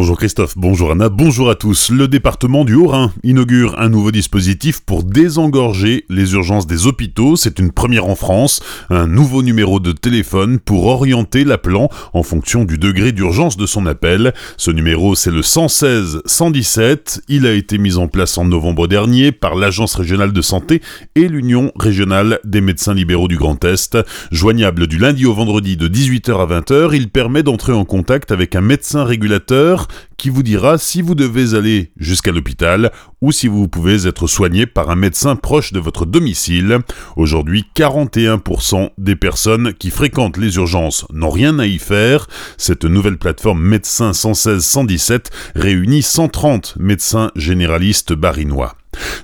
Bonjour Christophe, bonjour Anna, bonjour à tous. Le département du Haut-Rhin inaugure un nouveau dispositif pour désengorger les urgences des hôpitaux. C'est une première en France. Un nouveau numéro de téléphone pour orienter l'appelant en fonction du degré d'urgence de son appel. Ce numéro, c'est le 116 117. Il a été mis en place en novembre dernier par l'Agence régionale de santé et l'Union régionale des médecins libéraux du Grand Est. Joignable du lundi au vendredi de 18h à 20h, il permet d'entrer en contact avec un médecin régulateur qui vous dira si vous devez aller jusqu'à l'hôpital ou si vous pouvez être soigné par un médecin proche de votre domicile. Aujourd'hui, 41% des personnes qui fréquentent les urgences n'ont rien à y faire. Cette nouvelle plateforme Médecins 116 117 réunit 130 médecins généralistes barinois.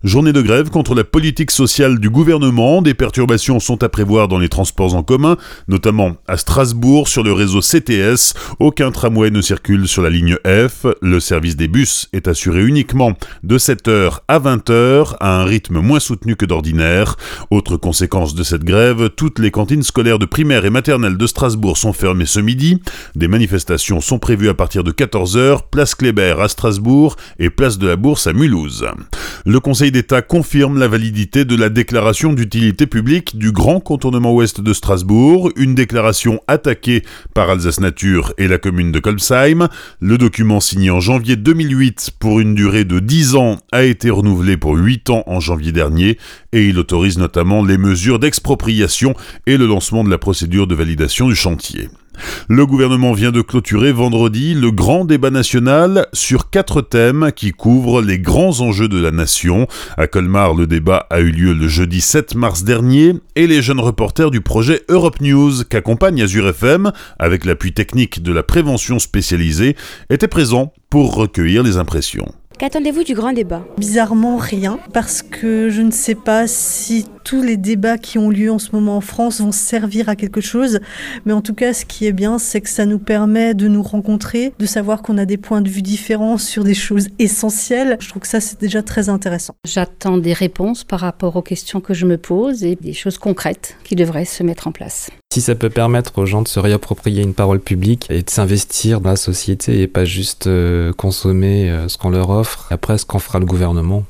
Journée de grève contre la politique sociale du gouvernement. Des perturbations sont à prévoir dans les transports en commun, notamment à Strasbourg sur le réseau CTS. Aucun tramway ne circule sur la ligne F. Le service des bus est assuré uniquement de 7h à 20h à un rythme moins soutenu que d'ordinaire. Autre conséquence de cette grève, toutes les cantines scolaires de primaire et maternelle de Strasbourg sont fermées ce midi. Des manifestations sont prévues à partir de 14h, place Kléber à Strasbourg et place de la Bourse à Mulhouse. Conseil d'État confirme la validité de la déclaration d'utilité publique du grand contournement ouest de Strasbourg, une déclaration attaquée par Alsace Nature et la commune de Kolbsheim. Le document signé en janvier 2008 pour une durée de 10 ans a été renouvelé pour 8 ans en janvier dernier et il autorise notamment les mesures d'expropriation et le lancement de la procédure de validation du chantier. Le gouvernement vient de clôturer vendredi le grand débat national sur quatre thèmes qui couvrent les grands enjeux de la nation. À Colmar, le débat a eu lieu le jeudi 7 mars dernier et les jeunes reporters du projet Europe News qu'accompagne Azure FM avec l'appui technique de la prévention spécialisée étaient présents pour recueillir les impressions. Qu'attendez-vous du grand débat? Bizarrement rien, parce que je ne sais pas si tous les débats qui ont lieu en ce moment en France vont servir à quelque chose, mais en tout cas ce qui est bien, c'est que ça nous permet de nous rencontrer, de savoir qu'on a des points de vue différents sur des choses essentielles. Je trouve que ça c'est déjà très intéressant. J'attends des réponses par rapport aux questions que je me pose et des choses concrètes qui devraient se mettre en place. Si ça peut permettre aux gens de se réapproprier une parole publique et de s'investir dans la société et pas juste euh, consommer euh, ce qu'on leur offre, après ce qu'en fera le gouvernement,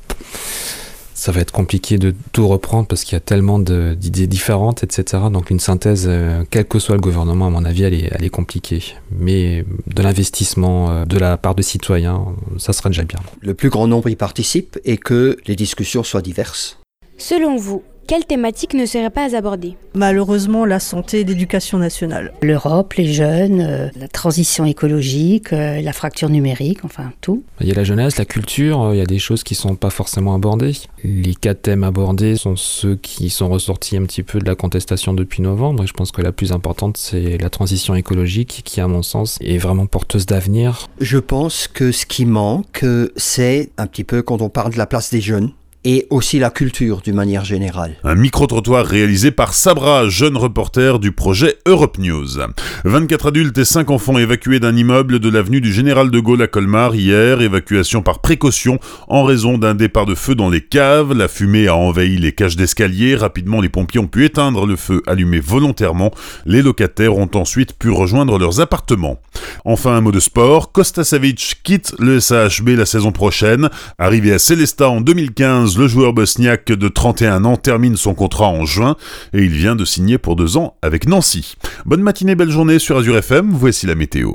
ça va être compliqué de tout reprendre parce qu'il y a tellement d'idées différentes, etc. Donc une synthèse, euh, quel que soit le gouvernement, à mon avis, elle est, elle est compliquée. Mais de l'investissement de la part de citoyens, ça serait déjà bien. Le plus grand nombre y participe et que les discussions soient diverses. Selon vous, quelle thématique ne serait pas abordée Malheureusement, la santé et l'éducation nationale. L'Europe, les jeunes, euh, la transition écologique, euh, la fracture numérique, enfin tout. Il y a la jeunesse, la culture, il y a des choses qui sont pas forcément abordées. Les quatre thèmes abordés sont ceux qui sont ressortis un petit peu de la contestation depuis novembre. Et je pense que la plus importante, c'est la transition écologique qui, à mon sens, est vraiment porteuse d'avenir. Je pense que ce qui manque, c'est un petit peu quand on parle de la place des jeunes et aussi la culture d'une manière générale. Un micro-trottoir réalisé par Sabra, jeune reporter du projet Europe News. 24 adultes et 5 enfants évacués d'un immeuble de l'avenue du Général de Gaulle à Colmar hier, évacuation par précaution en raison d'un départ de feu dans les caves. La fumée a envahi les cages d'escalier. Rapidement, les pompiers ont pu éteindre le feu allumé volontairement. Les locataires ont ensuite pu rejoindre leurs appartements. Enfin, un mot de sport. Costa Savic quitte le SAHB la saison prochaine. Arrivé à Celesta en 2015, le joueur bosniaque de 31 ans termine son contrat en juin et il vient de signer pour deux ans avec Nancy. Bonne matinée, belle journée sur Azure FM, voici la météo.